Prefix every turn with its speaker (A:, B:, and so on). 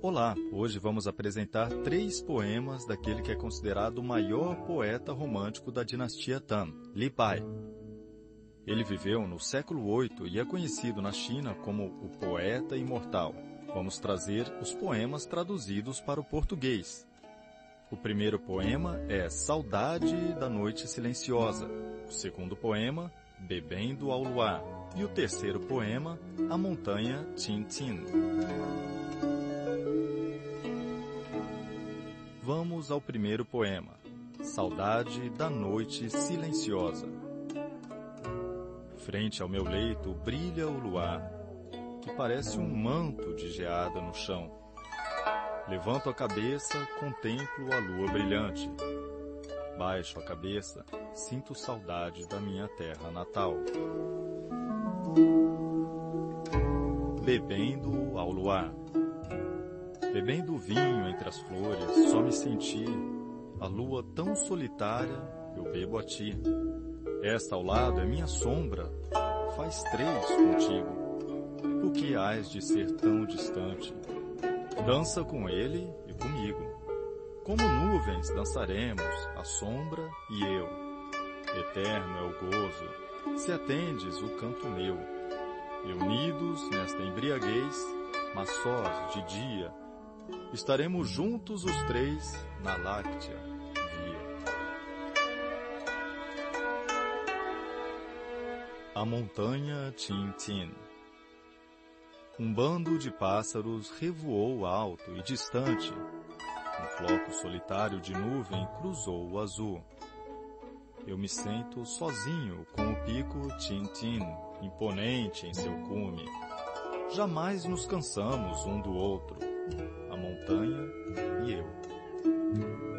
A: Olá, hoje vamos apresentar três poemas daquele que é considerado o maior poeta romântico da dinastia Tang, Li Bai. Ele viveu no século VIII e é conhecido na China como o poeta imortal. Vamos trazer os poemas traduzidos para o português. O primeiro poema é Saudade da Noite Silenciosa. O segundo poema, Bebendo ao Luar. E o terceiro poema, A Montanha Tintin. Vamos ao primeiro poema. Saudade da Noite Silenciosa. Frente ao meu leito brilha o luar, que parece um manto de geada no chão. Levanto a cabeça, contemplo a lua brilhante. Baixo a cabeça, sinto saudade da minha terra natal. Bebendo ao luar. Bebendo vinho entre as flores, só me senti. A lua tão solitária, eu bebo a ti. Esta ao lado é minha sombra, faz três contigo. Por que hás de ser tão distante? Dança com ele. Como nuvens dançaremos, a sombra e eu. Eterno é o gozo, se atendes o canto meu. E unidos nesta embriaguez, mas sós de dia, estaremos juntos os três na láctea via. A montanha Tintin Um bando de pássaros revoou alto e distante. Um floco solitário de nuvem cruzou o azul. Eu me sento sozinho com o pico Tintin, imponente em seu cume. Jamais nos cansamos um do outro, a montanha e eu.